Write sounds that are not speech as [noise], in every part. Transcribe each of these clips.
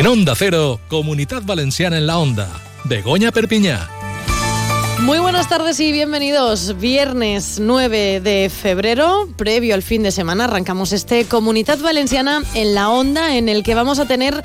En Onda Cero, Comunidad Valenciana en la Onda. Begoña Perpiñá. Muy buenas tardes y bienvenidos. Viernes 9 de febrero, previo al fin de semana, arrancamos este Comunidad Valenciana en la Onda, en el que vamos a tener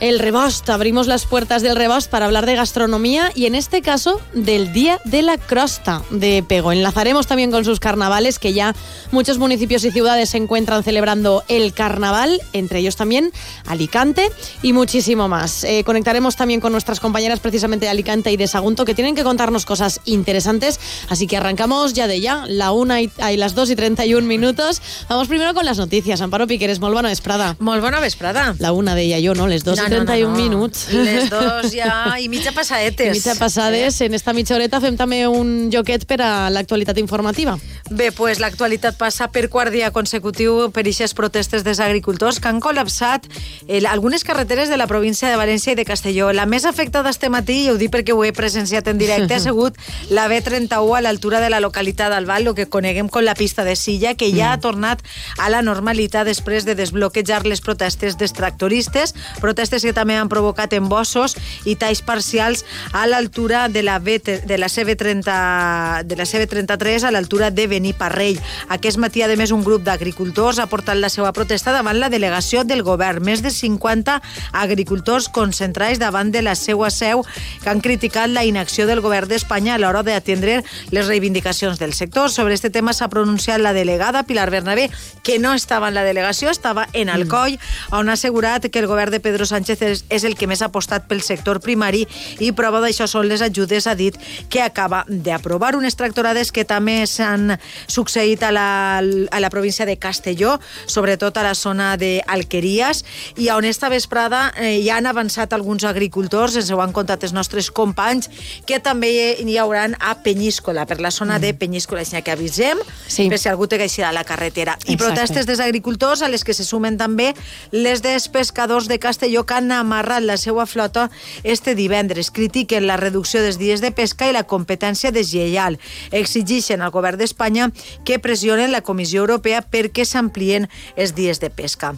el Rebost. Abrimos las puertas del Rebost para hablar de gastronomía y en este caso del Día de la Crosta de Pego. Enlazaremos también con sus carnavales, que ya muchos municipios y ciudades se encuentran celebrando el carnaval, entre ellos también Alicante y muchísimo más. Eh, conectaremos también con nuestras compañeras precisamente de Alicante y de Sagunto, que tienen que contarnos cosas interesantes. Así que arrancamos ya de ya, la una y, y las 2 y 31 minutos. Vamos primero con las noticias. Amparo Piqueres, molt bona vesprada. Molt bona vesprada. La una deia jo, no? Les 2 No, no, no, 31 no. minuts. Les dos ja i mitja passadetes. I mitja passades. En esta mitja horeta fem també un joquet per a l'actualitat informativa. Bé, pues l'actualitat passa per quart dia consecutiu per eixes protestes dels agricultors que han col·lapsat eh, algunes carreteres de la província de València i de Castelló. La més afectada este matí, i ho dic perquè ho he presenciat en directe, ha [laughs] sigut la B31 a l'altura de la localitat d'Albal, el que coneguem com la pista de Silla, que ja ha tornat a la normalitat després de desbloquejar les protestes dels tractoristes, protestes que també han provocat embossos i talls parcials a l'altura de la, B, de la CV30 de la CV33 a l'altura de Beniparrell. Aquest matí, a més, un grup d'agricultors ha portat la seva protesta davant la delegació del govern. Més de 50 agricultors concentrats davant de la seva seu que han criticat la inacció del govern d'Espanya a l'hora d'atendre les reivindicacions del sector. Sobre este tema s'ha pronunciat la delegada Pilar Bernabé, que no estava en la delegació, estava en Alcoi, on ha assegurat que el govern de Pedro Sánchez és, és el que més ha apostat pel sector primari i prova d'això són les ajudes, ha dit, que acaba d'aprovar unes tractorades que també s'han succeït a la, a la província de Castelló, sobretot a la zona d'Alqueries, i on esta vesprada eh, ja han avançat alguns agricultors, ens ho han contat els nostres companys, que també hi hauran a Penyíscola, per la zona de Penyíscola, així que avisem, Sí. per si algú té que eixir a la carretera. I Exacte. protestes dels agricultors, a les que se sumen també les dels pescadors de Castelló que han amarrat la seva flota este divendres. Critiquen la reducció dels dies de pesca i la competència deslleial. Exigeixen al govern d'Espanya que pressionen la Comissió Europea perquè s'amplien els dies de pesca.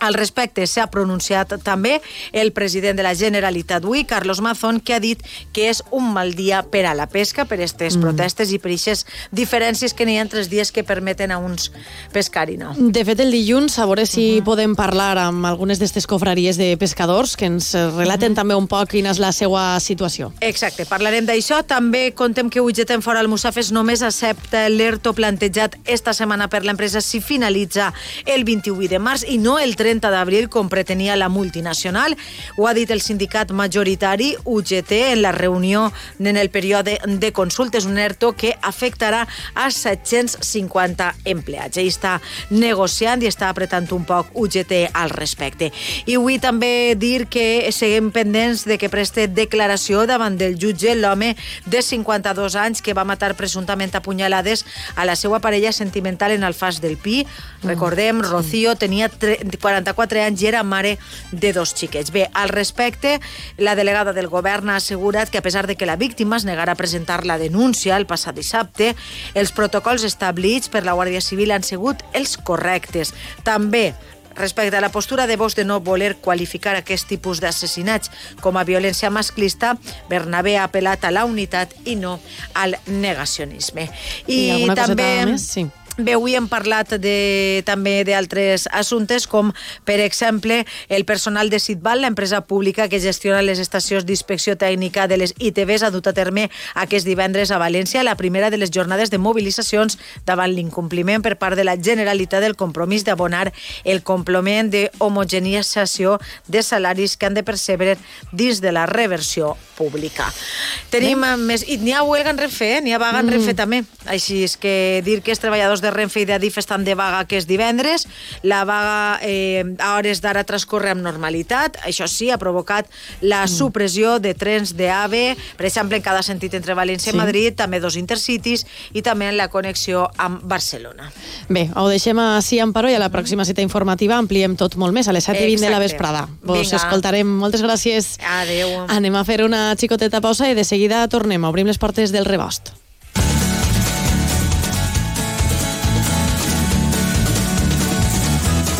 Al respecte s'ha pronunciat també el president de la Generalitat avui, Carlos Mazón, que ha dit que és un mal dia per a la pesca, per aquestes mm. protestes i per aquestes diferències que n'hi ha entre els dies que permeten a uns pescar i no. De fet, el dilluns, a veure si podem parlar amb algunes d'aquestes cofraries de pescadors que ens relaten també un poc quina és la seva situació. Exacte, parlarem d'això. També contem que Ugetem Fora al Musafes només accepta l'ERTO plantejat esta setmana per l'empresa si finalitza el 28 de març i no el 30 d'abril com pretenia la multinacional. Ho ha dit el sindicat majoritari UGT en la reunió en el període de consultes, un ERTO que afectarà a 750 empleats. Ell està negociant i està apretant un poc UGT al respecte. I vull també dir que seguim pendents de que preste declaració davant del jutge l'home de 52 anys que va matar presumptament a punyalades a la seva parella sentimental en Alfàs del Pi. Recordem, Rocío tenia tre- 44 anys i era mare de dos xiquets. Bé, al respecte, la delegada del govern ha assegurat que a pesar de que la víctima es negara a presentar la denúncia el passat dissabte, els protocols establits per la Guàrdia Civil han sigut els correctes. També Respecte a la postura de Vox de no voler qualificar aquest tipus d'assassinats com a violència masclista, Bernabé ha apel·lat a la unitat i no al negacionisme. I alguna coseta més? Sí. Bé, avui hem parlat de, també d'altres assumptes, com, per exemple, el personal de Sitbal, l'empresa pública que gestiona les estacions d'inspecció tècnica de les ITVs, ha dut a terme aquest divendres a València la primera de les jornades de mobilitzacions davant l'incompliment per part de la Generalitat del compromís d'abonar el complement d'homogeneïtzació de salaris que han de percebre dins de la reversió pública. Tenim eh, més... I n'hi ha huelga en Renfe, eh? n'hi ha vaga en Renfe també. Així és que dir que els treballadors de Renfe i d'Adif estan de vaga aquest divendres. La vaga eh, a hores d'ara transcorre amb normalitat. Això sí, ha provocat la supressió de trens d'AVE, per exemple, en cada sentit entre València Sí. i Madrid, també dos intercities i també en la connexió amb Barcelona. Bé, ho deixem així, Amparo, i a la pròxima cita informativa ampliem tot molt més, a les 7 i 20 de la vesprada. Vos Vinga. escoltarem. Moltes gràcies. Adéu. Anem a fer una xicoteta pausa i de seguida tornem. Obrim les portes del rebost.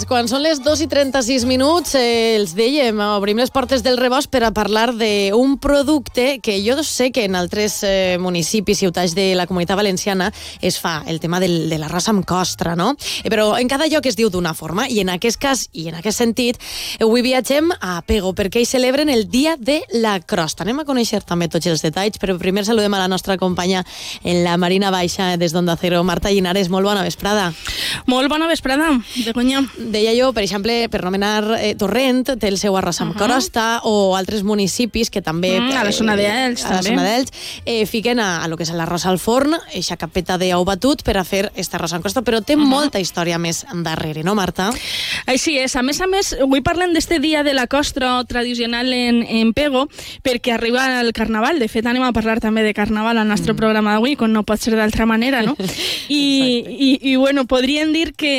Pues quan són les 2 i 36 minuts, eh, els dèiem, obrim les portes del rebost per a parlar d'un producte que jo sé que en altres eh, municipis, ciutats de la comunitat valenciana es fa, el tema del, de l'arròs amb costra, no? Eh, però en cada lloc es diu d'una forma, i en aquest cas, i en aquest sentit, avui viatgem a Pego, perquè hi celebren el Dia de la Crosta. Anem a conèixer també tots els detalls, però primer saludem a la nostra companya en la Marina Baixa des d'Onda Cero, Marta Llinares. Molt bona vesprada. Molt bona vesprada, Begoña. Deia jo, per exemple, per nomenar eh, Torrent, té el seu arròs amb uh -huh. crosta, o altres municipis que també... Mm, a la zona d'Elx, eh, A la també. zona d'Elx, eh, fiquen a, a lo que és l'arròs al forn, eixa capeta d'ou batut per a fer este arròs amb crosta, però té uh -huh. molta història més darrere, no, Marta? Així és. A més a més, avui parlem d'este dia de la costra tradicional en, en Pego, perquè arriba el Carnaval. De fet, anem a parlar també de Carnaval al nostre mm. programa d'avui, com no pot ser d'altra manera, no? [laughs] I, i, I, bueno, podríem dir que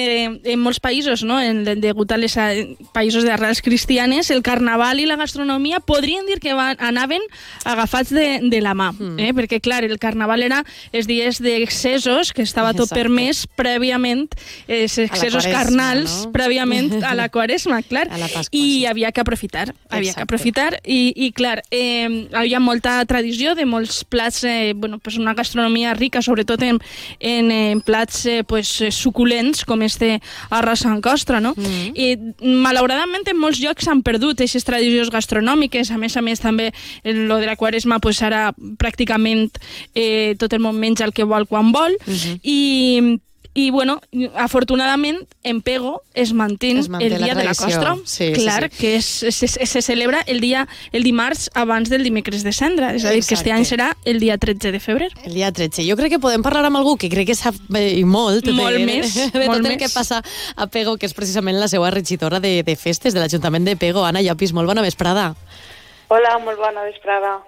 en molts països, no? En, de, degut a les a, països d'arrels cristianes, el Carnaval i la gastronomia podríem dir que van, anaven agafats de, de la mà, mm. eh? perquè, clar, el Carnaval era els dies d'excessos, que estava tot Exacte. permès prèviament, eh, els excessos quaresma, carnals, no? prèviament a la quaresma, [laughs] clar. A la Pasqua, I sí. havia que aprofitar, havia Exacte. que aprofitar i, i clar, eh, hi ha molta tradició de molts plats, eh, bueno, pues una gastronomia rica, sobretot en, en, en plats eh, pues, eh, suculents, com este arròs amb costra, no? Mm. I malauradament en molts llocs s'han perdut aquestes tradicions gastronòmiques, a més a més també en lo de la quaresma pues ara pràcticament eh, tot el món menja el que vol quan vol Mhm. i i, bueno, afortunadament, en Pego es manté, Es manté el la dia de la costra. Sí, sí, Clar, sí. que és, se, se celebra el dia el dimarts abans del dimecres de cendra. És a dir, que este any serà el dia 13 de febrer. El dia 13. Jo crec que podem parlar amb algú que crec que sap eh, i molt, Molt [laughs] de, més, de molt tot el més. que passa a Pego, que és precisament la seva regidora de, de festes de l'Ajuntament de Pego. Anna Llopis, molt bona vesprada. Hola, molt bona vesprada.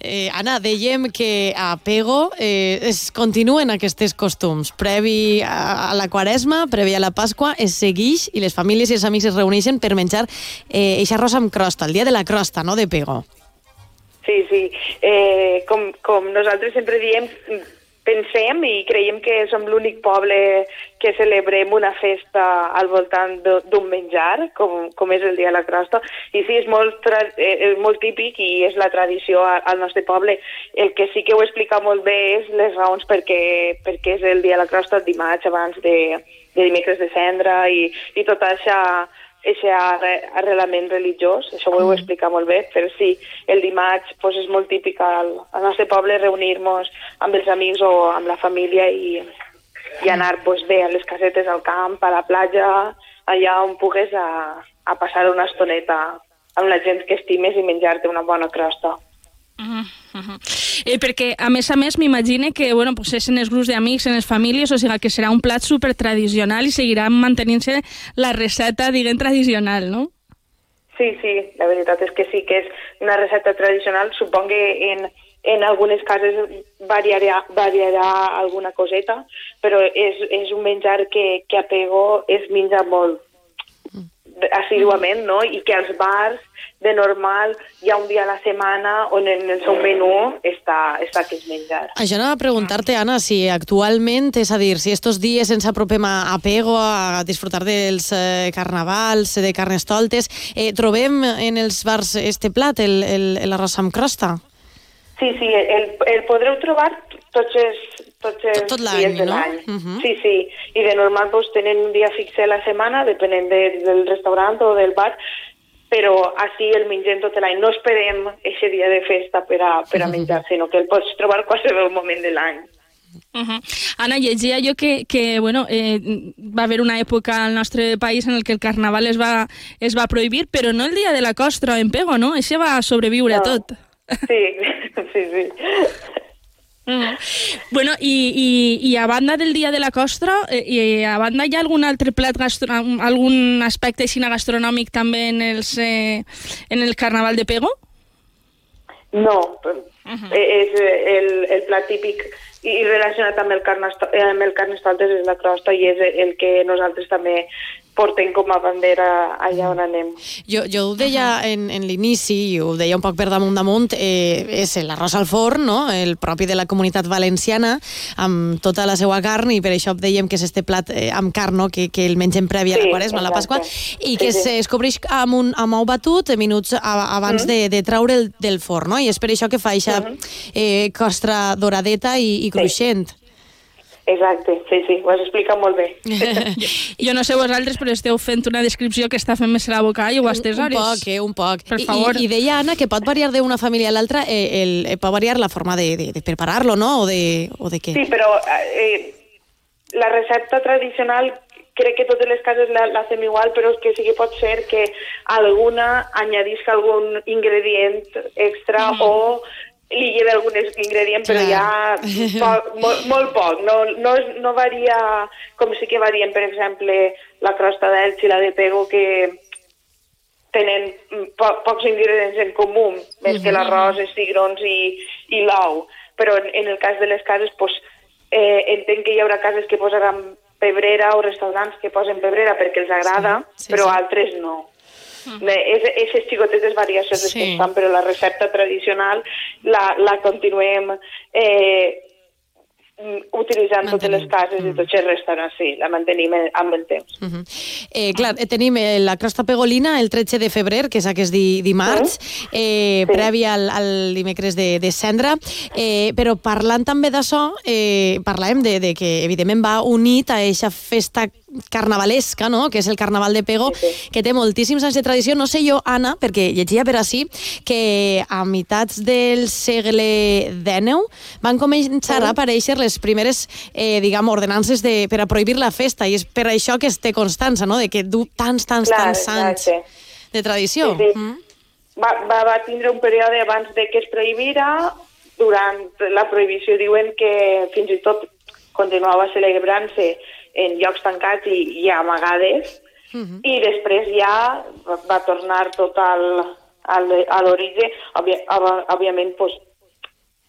Eh, Anna, dèiem que a Pego eh, es continuen aquests costums. Previ a, a la Quaresma, previ a la Pasqua, es seguix i les famílies i els amics es reuneixen per menjar eh, eixa arròs amb crosta, el dia de la crosta, no?, de Pego. Sí, sí. Eh, com, com nosaltres sempre diem, pensem i creiem que som l'únic poble que celebrem una festa al voltant d'un menjar, com, com és el Dia de la Crosta. I sí, és molt, tra- eh, és molt típic i és la tradició al nostre poble. El que sí que ho explica molt bé és les raons perquè, perquè és el Dia de la Crosta dimarts abans de, de dimecres de cendra i, i tot això aquest arre- arrelament religiós, això ho heu explicat molt bé, però sí, el dimarts pues, és molt típic al, al nostre poble reunir-nos amb els amics o amb la família i, i anar pues, bé a les casetes al camp, a la platja, allà on pugues a, a passar una estoneta amb la gent que estimes i menjar-te una bona crosta. Uh -huh, uh. Eh, perquè, a més a més, m'imagine que bueno, pues és en els grups d'amics, en les famílies, o sigui que serà un plat super tradicional i seguirà mantenint-se la receta, diguem, tradicional, no? Sí, sí, la veritat és que sí que és una recepta tradicional. Suponc que en, en algunes cases variarà, variarà alguna coseta, però és, és un menjar que, que a Pego es menja molt assiduament, no? I que als bars de normal hi ha un dia a la setmana on en el seu menú està, està aquest menjar. Això anava a preguntar-te, Anna, si actualment, és a dir, si estos dies ens apropem a, a Pego a disfrutar dels eh, carnavals, de carnestoltes, eh, trobem en els bars este plat, el, el, l'arròs amb crosta? Sí, sí, el, el podreu trobar tots els, tots els Tot- tot dies de no? l'any. Mhm. Sí, sí, i de normal doncs, tenen un dia fix a la setmana, depenent de, del restaurant o del bar, però així el mengem tot l'any. No esperem aquest dia de festa per a, per a menjar, sinó que el pots trobar qualsevol moment de l'any. Uh -huh. Anna, llegia jo que, que bueno, eh, va haver una època al nostre país en el que el carnaval es va, es va prohibir, però no el dia de la costra en Pego, no? Això va sobreviure No. a tot. Sí, [laughs] sí, sí. Mm. Bueno, i, i, i a banda del dia de la costra, eh, i a banda hi ha algun altre plat, gastro algun aspecte així gastronòmic també en, els, eh, en el carnaval de Pego? No, eh, és eh, el, el plat típic i i relacionat amb el, carnesto eh, amb el carnestoltes és la crosta i és el que nosaltres també portem com a bandera allà on anem. Jo, jo ho deia en, en l'inici, i ho deia un poc per damunt damunt, eh, és l'arròs al forn, no? el propi de la comunitat valenciana, amb tota la seva carn, i per això dèiem que és este plat eh, amb carn, no? que, que el mengem previ a la Sí, Quaresma, a la Pasqua, i que Sí, sí. es cobreix amb un amb ou batut minuts a, abans de, de treure'l del forn, no? i és per això que fa eixa eh, costra doradeta i, i cruixent. Exacte, sí, sí, ho has explicat molt bé. [laughs] Jo no sé vosaltres, però esteu fent una descripció que està fent més la boca i ho has Un tesores. poc, eh, un poc. Per I, favor. I, I deia, Anna, que pot variar d'una família a l'altra, eh, el, eh, pot variar la forma de, de, de preparar-lo, no? O de, o de què? Sí, però eh, la recepta tradicional crec que totes les cases la, la fem igual, però és que sí que pot ser que alguna añadisca algun ingredient extra mm. o li lleva algun ingredient, però ja poc, molt, molt poc. No, no, no varia com sí que varien, per exemple, la crosta d'Elx i la de Pego, que tenen po pocs ingredients en comú, més que l'arròs, els cigrons i, i l'ou. Però en, en el cas de les cases, pues, eh, entenc que hi haurà cases que posaran pebrera o restaurants que posen pebrera perquè els agrada, Sí, sí, però sí. altres no. Aquestes xicotetes variacions sí. Sí. que es fan, però la recepta tradicional la, la continuem eh, mm, utilitzant totes les Mantenim. cases i tots els restaurants, sí, la mantenim en- amb el temps. Uh -huh. eh, clar, eh, tenim eh, la crosta pegolina el 13 de febrer, que és aquest di, dimarts, eh, Sí. previ al, al dimecres de, de cendra, eh, però parlant també d'això, eh, parlàvem de, de que evidentment va unit a eixa festa carnavalesca, no? que és el Carnaval de Pego, Sí, sí. que té moltíssims anys de tradició. No sé jo, Anna, perquè llegia per així, que a meitats del segle XIX van començar a aparèixer les primeres, eh, diguem, ordenances de, per a prohibir la festa, i és per això que es té constança, no?, de que du tants, tants, Clar, tants anys exacte. de tradició. Sí, sí. Mm? Va, va, va tindre un període abans de que es prohibira, durant la prohibició diuen que fins i tot continuava celebrant-se en llocs tancats i, i amagades, i després ja va, va tornar tot al, al, a l'origen, òbvia, òbvia- òbviament, pues,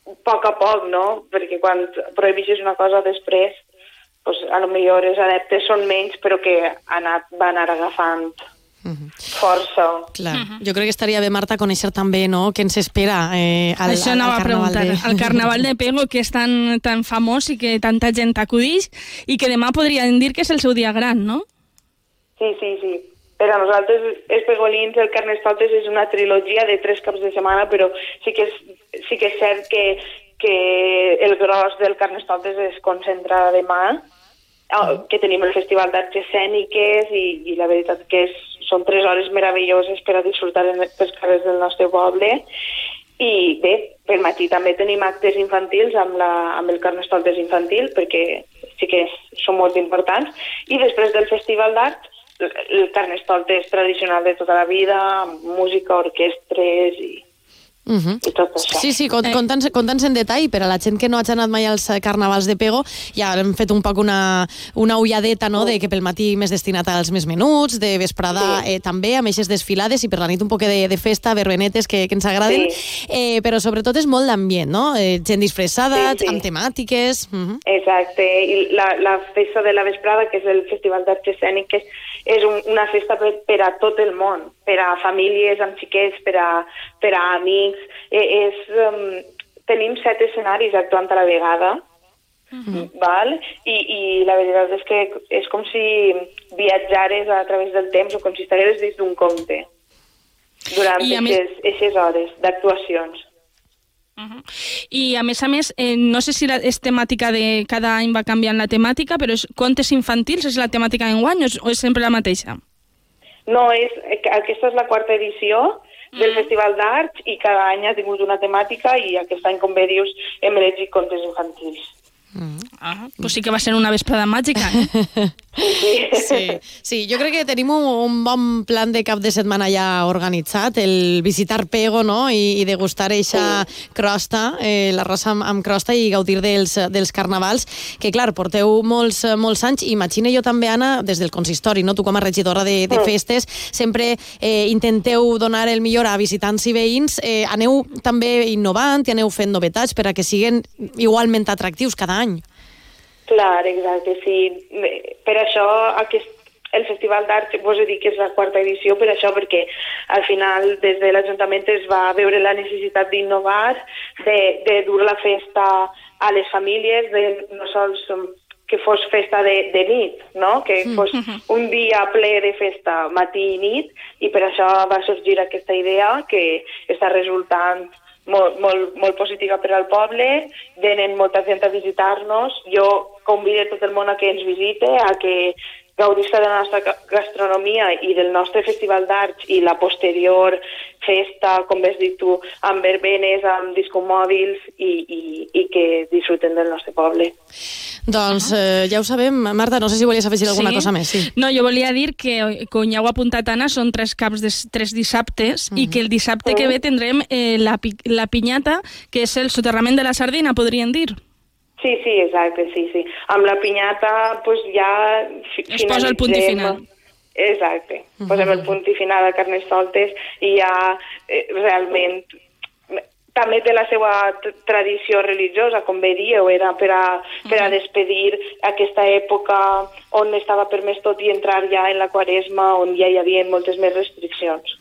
a poc a poc, no? Perquè quan prohibeixes una cosa després, pues, a lo millor els adeptes són menys, però que ha anat, va anar agafant força. Clar. Jo crec que estaria bé, Marta, conèixer també no, què ens espera eh, al, Això al, anava a Carnaval preguntar. de... El [laughs] Carnaval de Pego, que és tan, tan famós i que tanta gent acudix, i que demà podrien dir que és el seu dia gran, no? Sí, sí, sí. Per a nosaltres, els pegolins, el Carnestoltes és una trilogia de tres caps de setmana, però sí que és, sí que és cert que, que el gros del Carnestoltes es concentra demà, que tenim el Festival d'Arts Escèniques i, i la veritat que és, són tres hores meravelloses per a disfrutar en, pels carrers del nostre poble. I bé, per matí també tenim actes infantils amb, la, amb el Carnestoltes infantil, perquè sí que són molt importants. I després del Festival d'Art, el Carnestoltes tradicional de tota la vida, música, orquestres i, Uh -huh. i tot això. Sí, sí, Eh. conta'ns en detall, per a la gent que no hagi anat mai als eh, carnavals de Pego, ja hem fet un poc una, una ulladeta, no?, de que pel matí més destinat als més menuts, de vesprada Sí. eh, també, amb eixes desfilades, i per la nit un poc de, de festa, verbenetes que, que ens agraden, eh, però sobretot és molt d'ambient, no?, eh, gent disfressada, Sí, sí. amb temàtiques... Uh -huh. Exacte, i la, la festa de la vesprada, que és el Festival d'Arts Escèniques, és un, una festa per, per a tot el món, per a famílies amb xiquets, per a, per a amics. Eh, és, um, tenim set escenaris actuant a la vegada, val? I, i la veritat és que és com si viatjares a través del temps o com si estigueres dins d'un conte durant I a més- aquestes hores d'actuacions. I a més a més, eh, no sé si la, és temàtica de... Cada any va canviant la temàtica, però és contes infantils, és la temàtica d'enguany o, és- o és sempre la mateixa? No, és, aquesta és la quarta edició del Festival d'Arts i cada any ha tingut una temàtica i aquest any, com bé dius, hem elegit contes infantils. Ah, pues sí que va ser una vesprada màgica. Eh? Sí, sí, jo crec que tenim un, bon plan de cap de setmana ja organitzat, el visitar Pego no? I, i degustar eixa crosta, eh, la raça amb, amb crosta i gaudir dels, dels carnavals, que clar, porteu molts, molts anys, imagina jo també, Anna, des del consistori, no? tu com a regidora de, de festes, sempre eh, intenteu donar el millor a visitants i veïns, eh, aneu també innovant i aneu fent novetats per a que siguin igualment atractius cada any. Clar, exacte, sí. Per això aquest, el Festival d'Art, vos he dit que és la quarta edició, per això, perquè al final des de l'Ajuntament es va veure la necessitat d'innovar, de, de dur la festa a les famílies, de no sols que fos festa de, de nit, no? que fos [laughs] un dia ple de festa matí i nit, i per això va sorgir aquesta idea que està resultant molt, molt, molt positiva per al poble, venen molta gent a visitar-nos, jo convido tot el món a que ens visite, a que gaudisca de la nostra ga- gastronomia i del nostre festival d'arts i la posterior festa, com has dit tu, amb verbenes, amb discomòbils i, i, i que disfruten del nostre poble. Doncs eh, ja ho sabem. Marta, no sé si volies afegir alguna Sí? cosa més. Sí. No, jo volia dir que, com ja ho ha apuntat Anna, són tres caps de tres dissabtes i que el dissabte que ve tindrem eh, la, la pinyata, que és el soterrament de la sardina, podríem dir. Sí, sí, exacte, sí, sí. Amb la pinyata, pues, ja... fi- Es posa el punt i finalitzem- final. Exacte. Posem el punt i final a Carnestoltes i ja eh, realment també té la seva tradició religiosa, com bé dieu, era per a, per a despedir aquesta època on estava permès tot i entrar ja en la quaresma, on ja hi havia moltes més restriccions.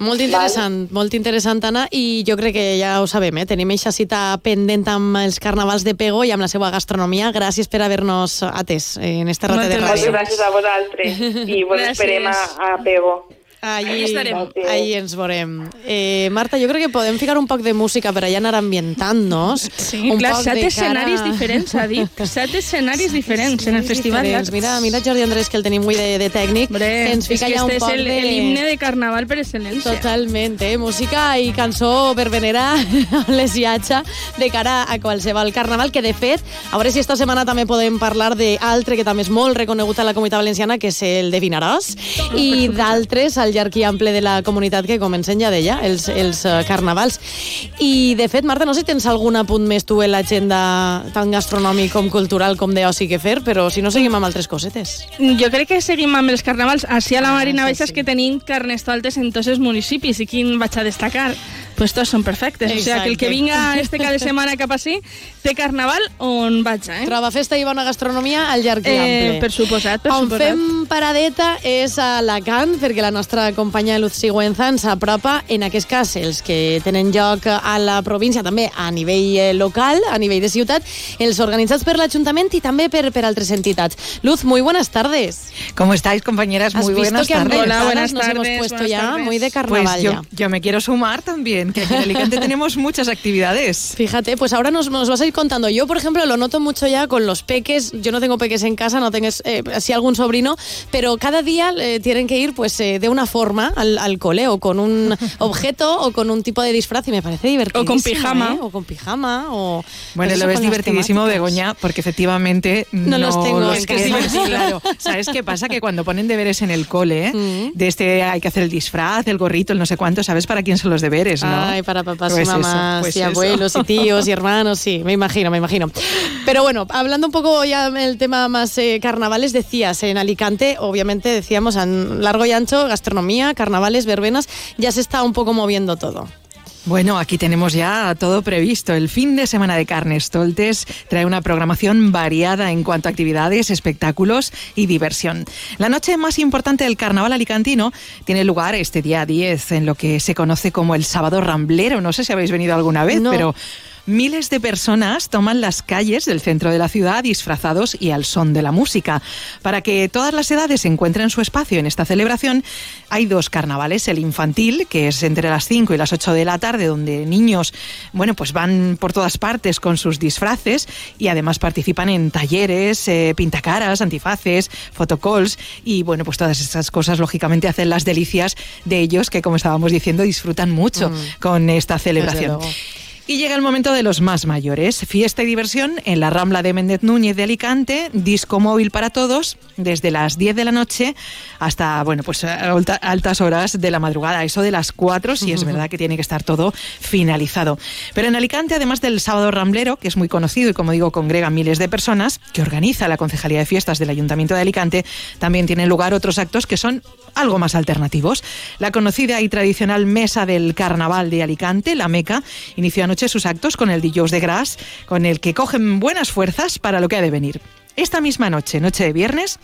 Molt interessant, molt interessant, Anna, i jo crec que ja ho sabem, eh? tenim eixa cita pendent amb els carnavals de Pego i amb la seva gastronomia. Gràcies per haver-nos atès en este rato de Moltes Moltes ràdio. gràcies a vosaltres i vos Gràcies. esperem a, a Pego. Estarem. ahí ens veurem. Eh, Marta, jo crec que podem ficar un poc de música per allà anar ambientant-nos. [laughs] Sí, un clar, poc set de escenaris cara- diferents, ha dit. [laughs] Set escenaris diferents en el Festival diferents. Mira, mira Jordi Andrés, que el tenim avui de, de tècnic, Hombre, que ens és fica que ja un este poc és el, de... el himne de carnaval per excel·lència. Totalment, eh? música i cançó verbenera [laughs] amb les viatge de cara a qualsevol carnaval, que de fet, a veure si esta setmana també podem parlar d'altre que també és molt reconegut a la comunitat valenciana, que és el de Vinaròs, i d'altres al llarg i ample de la comunitat que comencen ja d'ella, els, els eh, carnavals. I, de fet, Marta, no sé si tens algun apunt més tu en l'agenda tant gastronòmic com cultural com d'oci que fer, però si no seguim amb altres cosetes. Jo crec que seguim amb els carnavals. Així a la Marina sí, Baixa és sí. que tenim carnestoltes en tots els municipis. I quin vaig a destacar? Pues tots són perfectes. O sigui, que el que Exacte. vinga este cada setmana cap així té carnaval on vaig, eh? Troba festa i bona gastronomia al llarg i ample. Eh, per suposat, per On suposat. fem paradeta és a Alacant, perquè la nostra companya Luz Sigüenza ens apropa, en aquest cas, els que tenen lloc a la província, també a nivell eh, local, a nivell de ciutat, els organitzats per l'Ajuntament i també per, per altres entitats. Luz, muy buenas tardes. ¿Cómo estáis, compañeras? ¿Has Muy buenas tardes. Hola, buenas nos hemos tardes, puesto buenas ya tardes. muy de carnaval Pues yo, ya? yo me quiero sumar también, que aquí en Alicante [laughs] tenemos muchas actividades. Fíjate, pues ahora nos, nos vas a ir contando. Yo, por ejemplo, lo noto mucho ya con los peques. Yo no tengo peques en casa, no tengo eh, así algún sobrino, pero cada día eh, tienen que ir pues eh, de una forma al, al cole, o con un [laughs] objeto o con un tipo de disfraz y me parece divertido. O con pijama. O con pijama. O, Bueno, lo ves divertidísimo. Begoña, porque efectivamente No los tengo los en que- casa. Claro. ¿Sabes qué pasa? Que cuando ponen deberes en el cole, [laughs] Mm. de este hay que hacer el disfraz, el gorrito, el no sé cuánto, ¿sabes para quién son los deberes, no? Ay, para papás Pues y eso, mamás pues y eso. abuelos y tíos y hermanos, sí, me imagino, me imagino. Pero bueno, hablando un poco ya del tema más eh, carnavales, decías, en Alicante, obviamente decíamos, a largo y ancho, gastronomía, carnavales, verbenas, ya se está un poco moviendo todo. Bueno, aquí tenemos ya todo previsto. El fin de semana de Carnestoltes trae una programación variada en cuanto a actividades, espectáculos y diversión. La noche más importante del carnaval alicantino tiene lugar este día 10 en lo que se conoce como el sábado ramblero. No sé si habéis venido alguna vez, No. pero Miles de personas toman las calles del centro de la ciudad disfrazados y al son de la música. Para que todas las edades encuentren su espacio en esta celebración, hay dos carnavales. El infantil, que es entre las 5 y las 8 de la tarde, donde niños, bueno, pues van por todas partes con sus disfraces y además participan en talleres, eh, pintacaras, antifaces, fotocalls y, bueno, pues todas estas cosas, lógicamente, hacen las delicias de ellos que, como estábamos diciendo, disfrutan mucho con esta celebración. Y llega el momento de los más mayores. Fiesta y diversión en la Rambla de Méndez Núñez de Alicante, disco móvil para todos, desde las 10 de la noche hasta, bueno, pues altas horas de la madrugada, eso de las 4, si es [laughs] verdad que tiene que estar todo finalizado. Pero en Alicante, además del sábado ramblero, que es muy conocido y como digo, congrega miles de personas, que organiza la Concejalía de Fiestas del Ayuntamiento de Alicante, también tienen lugar otros actos que son algo más alternativos. La conocida y tradicional Mesa del Carnaval de Alicante, la Meca, inició anoche sus actos con el Dillos de Gras, con el que cogen buenas fuerzas para lo que ha de venir. Esta misma noche, noche de viernes,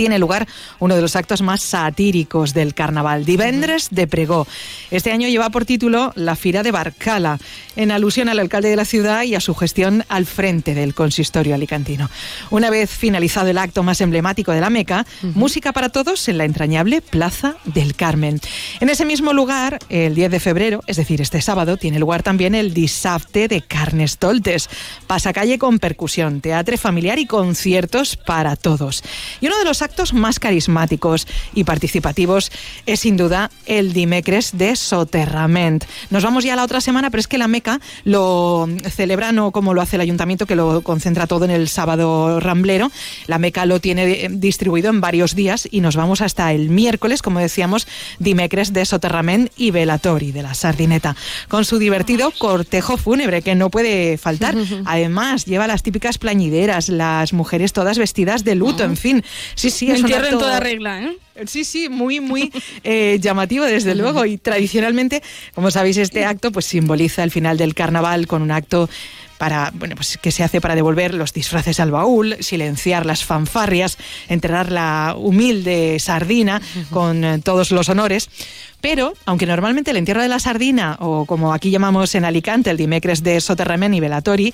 tiene lugar uno de los actos más satíricos del carnaval, Divendres de Pregó. Este año lleva por título La Fira de Barcala, en alusión al alcalde de la ciudad y a su gestión al frente del consistorio alicantino. Una vez finalizado el acto más emblemático de la Meca, música para todos en la entrañable Plaza del Carmen. En ese mismo lugar, el 10 de febrero, es decir, este sábado, tiene lugar también el Disafte de Carnestoltes, pasacalle con percusión, teatro familiar y conciertos para todos. Y uno de los actos más carismáticos y participativos es sin duda el Dimecres de Soterrament. Nos vamos ya a la otra semana, pero es que la Meca lo celebra no como lo hace el ayuntamiento, que lo concentra todo en el sábado ramblero. La Meca lo tiene distribuido en varios días y nos vamos hasta el miércoles, como decíamos, Dimecres de Soterrament y Velatori de la Sardineta, con su divertido cortejo fúnebre que no puede faltar. [laughs] Además, lleva las típicas plañideras, las mujeres todas vestidas de luto, en fin. Sí, sí, es un Entierro en toda regla, ¿eh? Sí, sí, muy, muy eh, llamativo, desde luego. Y tradicionalmente, como sabéis, este acto pues simboliza el final del carnaval con un acto para, bueno, pues que se hace para devolver los disfraces al baúl, silenciar las fanfarrias, enterrar la humilde sardina con eh, todos los honores. Pero, aunque normalmente el entierro de la sardina, o como aquí llamamos en Alicante, el dimecres de Soterramen y Velatori,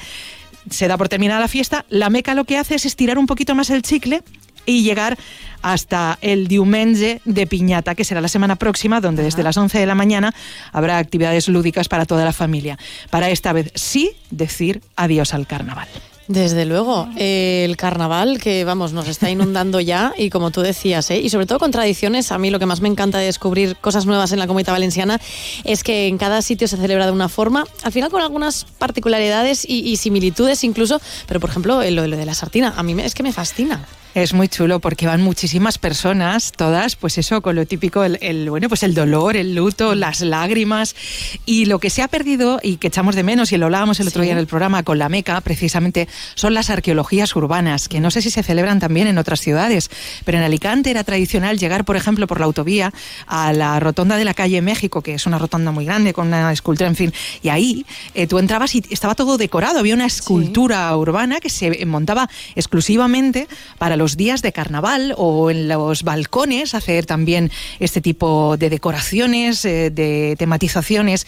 se da por terminada la fiesta, la Meca lo que hace es estirar un poquito más el chicle y llegar hasta el diumenge de Piñata, que será la semana próxima, donde desde las 11 de la mañana habrá actividades lúdicas para toda la familia. Para esta vez sí decir adiós al carnaval. Desde luego, eh, el carnaval que vamos nos está inundando ya y como tú decías, ¿eh? y sobre todo con tradiciones, a mí lo que más me encanta de descubrir cosas nuevas en la comunidad valenciana es que en cada sitio se celebra de una forma, al final con algunas particularidades y, y similitudes incluso, pero por ejemplo eh, lo, lo de la sartina, a mí me- es que me fascina. Es muy chulo porque van muchísimas personas, todas, pues eso, con lo típico, el, el, bueno, pues el dolor, el luto, las lágrimas. Y lo que se ha perdido y que echamos de menos, y lo hablábamos el otro Sí. día en el programa con la Meca, precisamente, son las arqueologías urbanas, que no sé si se celebran también en otras ciudades, pero en Alicante era tradicional llegar, por ejemplo, por la autovía a la rotonda de la calle México, que es una rotonda muy grande con una escultura, en fin, y ahí eh, tú entrabas y estaba todo decorado, había una escultura urbana que se montaba exclusivamente para los días de carnaval o en los balcones hacer también este tipo de decoraciones, eh, de tematizaciones.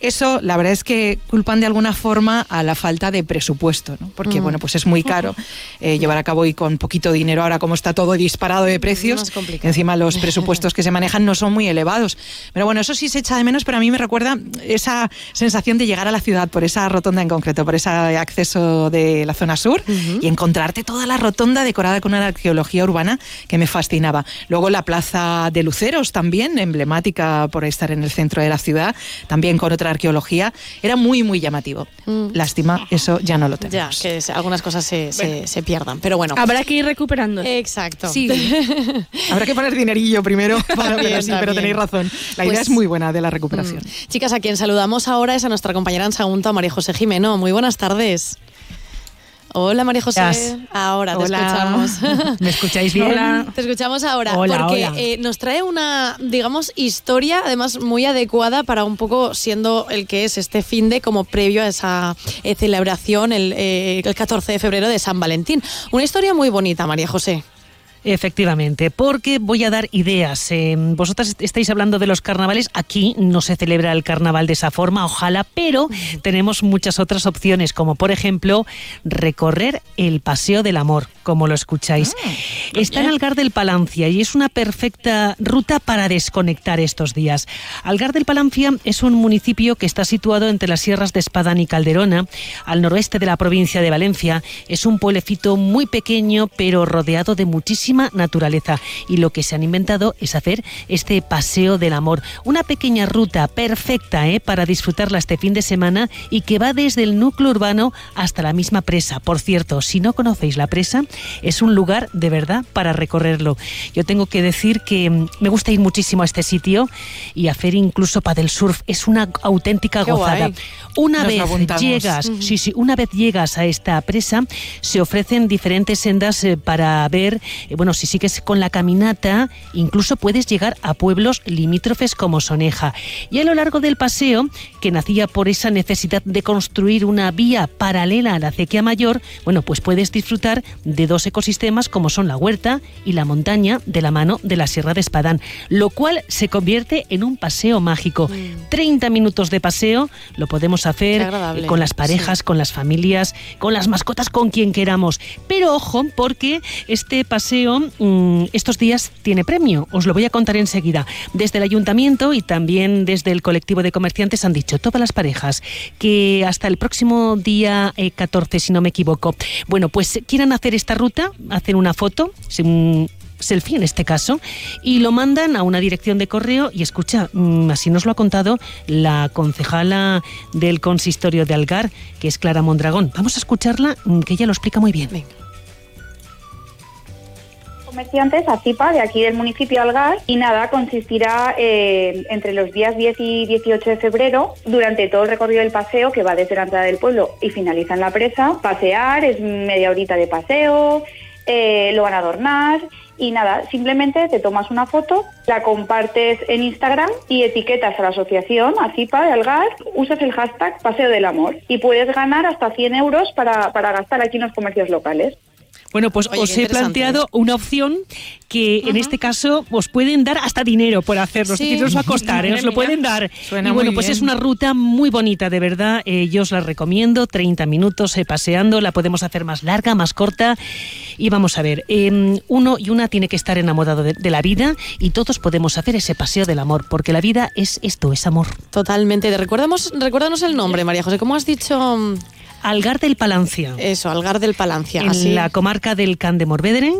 Eso, la verdad es que culpan de alguna forma a la falta de presupuesto, ¿no? porque Mm. bueno, pues es muy caro [laughs] eh, llevar a cabo y con poquito dinero ahora como está todo disparado de precios, Más complicado. encima los [laughs] presupuestos que se manejan no son muy elevados. Pero bueno, eso sí se echa de menos, pero a mí me recuerda esa sensación de llegar a la ciudad por esa rotonda en concreto, por ese acceso de la zona sur y encontrarte toda la rotonda decorada con una arqueología urbana que me fascinaba. Luego la plaza de Luceros también, emblemática por estar en el centro de la ciudad, también con otra arqueología, era muy, muy llamativo. Lástima, eso ya no lo Ya, tenemos. que algunas cosas se, se- se pierdan, pero bueno. Habrá que ir recuperando. Exacto. Sí. [laughs] Habrá que poner dinerillo primero, [laughs] para, También, pero sí, pero también. tenéis razón. La idea Pues- es muy buena de la recuperación. Chicas, a quien saludamos ahora es a nuestra compañera en Sagunto, a María José Jimeno. Muy buenas tardes. Hola María José. Ahora te Hola. escuchamos. [laughs] ¿Me escucháis bien? Hola. Te escuchamos ahora Hola, porque hola. eh, nos trae una, digamos, historia además muy adecuada para un poco siendo el que es este fin de como previo a esa eh, celebración el, eh, el 14 de febrero de San Valentín. Una historia muy bonita, María José. Efectivamente, porque voy a dar ideas. Eh, vosotras estáis hablando de los carnavales. Aquí no se celebra el carnaval de esa forma, ojalá, pero tenemos muchas otras opciones, como por ejemplo recorrer el Paseo del Amor, como lo escucháis. Está en Algar del Palancia y es una perfecta ruta para desconectar estos días. Algar del Palancia es un municipio que está situado entre las sierras de Espadán y Calderona, al noroeste de la provincia de Valencia. Es un pueblecito muy pequeño, pero rodeado de muchísimos muchísima naturaleza. Y lo que se han inventado es hacer este paseo del amor. Una pequeña ruta perfecta ¿eh? para disfrutarla este fin de semana y que va desde el núcleo urbano hasta la misma presa. Por cierto, si no conocéis la presa, es un lugar de verdad para recorrerlo. Yo tengo que decir que mm, me gusta ir muchísimo a este sitio y hacer incluso del surf. Es una auténtica Qué gozada. guay. Una Nos vez apuntamos. llegas, sí, sí, una vez llegas a esta presa, se ofrecen diferentes sendas eh, para ver, eh, bueno, si sigues con la caminata, incluso puedes llegar a pueblos limítrofes como Soneja. Y a lo largo del paseo, que nacía por esa necesidad de construir una vía paralela a la acequia mayor, bueno, pues puedes disfrutar de dos ecosistemas como son la huerta y la montaña de la mano de la Sierra de Espadán, lo cual se convierte en un paseo mágico. 30 minutos de paseo, lo podemos hacer con las parejas, con las familias, con las mascotas, con quien queramos. Pero ojo, porque este paseo mm, estos días tiene premio. Os lo voy a contar enseguida. Desde el ayuntamiento y también desde el colectivo de comerciantes han dicho todas las parejas que hasta el próximo día eh, 14, si no me equivoco, bueno, pues quieran hacer esta ruta, hacer una foto, un selfie en este caso, y lo mandan a una dirección de correo y escucha, mm, así nos lo ha contado la concejala del consistorio de Algar, que es Clara Mondragón. Vamos a escucharla, mm, que ella lo explica muy bien. Comerciantes a CIPA de aquí del municipio Algar y nada, consistirá eh, entre los días 10 y 18 de febrero durante todo el recorrido del paseo que va desde la entrada del pueblo y finaliza en la presa. Pasear, es media horita de paseo, eh, lo van a adornar y nada, simplemente te tomas una foto, la compartes en Instagram y etiquetas a la asociación, a CIPA de Algar, usas el hashtag Paseo del Amor y puedes ganar hasta 100 euros para, para gastar aquí en los comercios locales. Bueno, pues Oye, os he planteado una opción que en este caso os pueden dar hasta dinero por hacerlo. Sí. Es decir, no os va a costar, ¿eh? os lo pueden dar. Suena y bueno, pues bien. es una ruta muy bonita, de verdad. Eh, yo os la recomiendo. 30 minutos eh, paseando. La podemos hacer más larga, más corta. Y vamos a ver, eh, uno y una tiene que estar enamorado de, de la vida y todos podemos hacer ese paseo del amor, porque la vida es esto, es amor. Totalmente. Recuérdamos, recuérdanos el nombre, María José. ¿Cómo has dicho Algar del Palancia. eso? Algar del Palancia. en así. la comarca del Can de Morvedre.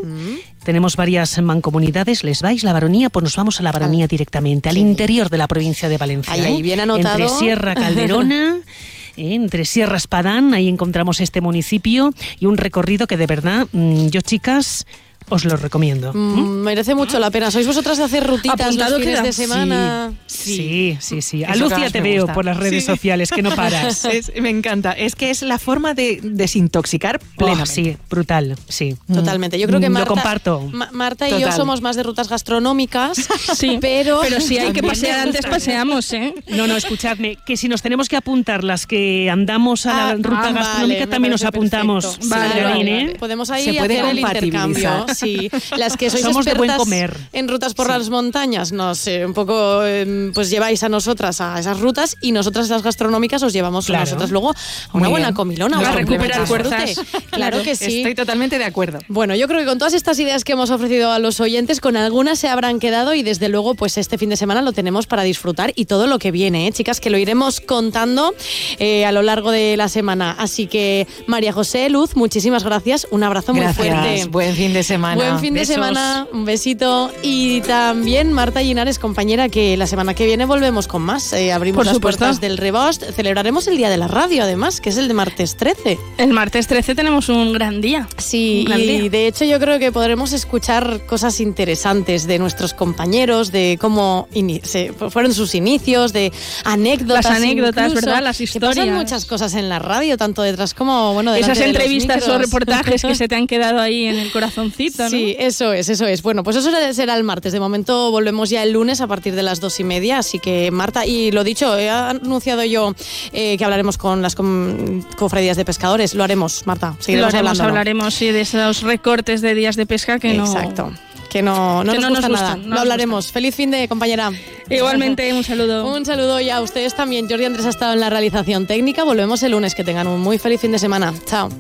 Tenemos varias mancomunidades. Les vais la baronía, pues nos vamos a la baronía directamente, al sí. interior de la provincia de Valencia. Ahí, ahí, ¿eh? bien anotado. Entre Sierra Calderona. [laughs] ¿eh? Entre Sierra Espadán, ahí encontramos este municipio y un recorrido que de verdad, mm, yo chicas, os lo recomiendo. Mm, merece mucho la pena. ¿Sois vosotras de hacer rutitas Apuntado los fines queda. de semana? Sí, sí, sí. A Lucia te veo gusta. por las redes Sí. sociales, que no paras. [laughs] Es- me encanta. Es que es la forma de desintoxicar Oh, plenamente. sí, brutal, sí. Totalmente. Yo creo que Mm, Marta, Lo comparto. Ma- Marta y yo somos más de rutas gastronómicas, [laughs] Sí, pero, pero si hay que pasear antes, paseamos, ¿eh? No, no, escuchadme, que si nos tenemos que apuntar las que andamos a la Ah, ruta ah, gastronómica, vale, también nos apuntamos. Vale, Claro, vale, ¿eh? Podemos ahí Se puede hacer el intercambio. Sí. Las que sois Somos de buen expertas comer. en rutas por las montañas, no sé, un poco eh, pues lleváis a nosotras a esas rutas y nosotras las gastronómicas os llevamos Claro. nosotras luego a una Muy buena bien. comilona. Nos a recuperar fuerzas. Claro que sí. Estoy totalmente de acuerdo. Bueno, yo creo que con todas estas ideas que hemos ofrecido a los oyentes, con algunas se habrán quedado y desde luego, pues este fin de semana lo tenemos para disfrutar y todo lo que viene, ¿eh? chicas, que lo iremos contando eh, a lo largo de la semana. Así que, María José, Luz, muchísimas gracias. Un abrazo muy fuerte. Buen fin de semana. Buen fin de semana, un besito. Y también Marta Linares, compañera, que la semana que viene volvemos con más. Eh, abrimos Por las supuesto. puertas del Rebost. Celebraremos el Día de la Radio, además, que es el de martes 13. El martes 13 tenemos un gran día. Sí, gran y día. de hecho yo creo que podremos escuchar cosas interesantes de nuestros compañeros, de cómo se- fueron sus inicios, de anécdotas. Las anécdotas, incluso, ¿verdad? Las que pasan historias. muchas cosas en la radio, tanto detrás como, bueno, Esas de los entrevistas o reportajes que [laughs] se te han quedado ahí en el corazoncito, ¿no? Sí, eso es, eso es. Bueno, pues eso será el martes. De momento volvemos ya el lunes a partir de las dos y media. Así que, Marta, y lo dicho, he anunciado yo eh, que hablaremos con las cofradías de pescadores. Lo haremos, Marta. Lo Seguiremos haremos, hablando. hablaremos sí, de esos recortes de días de pesca que no... Exacto. Que no, no Que nos no nos gusta gustan, nada. no Lo hablaremos. Feliz fin de compañera. Igualmente, un saludo. Un saludo y a ustedes también. Jordi Andrés ha estado en la realización técnica. Volvemos el lunes. Que tengan un muy feliz fin de semana. Chao.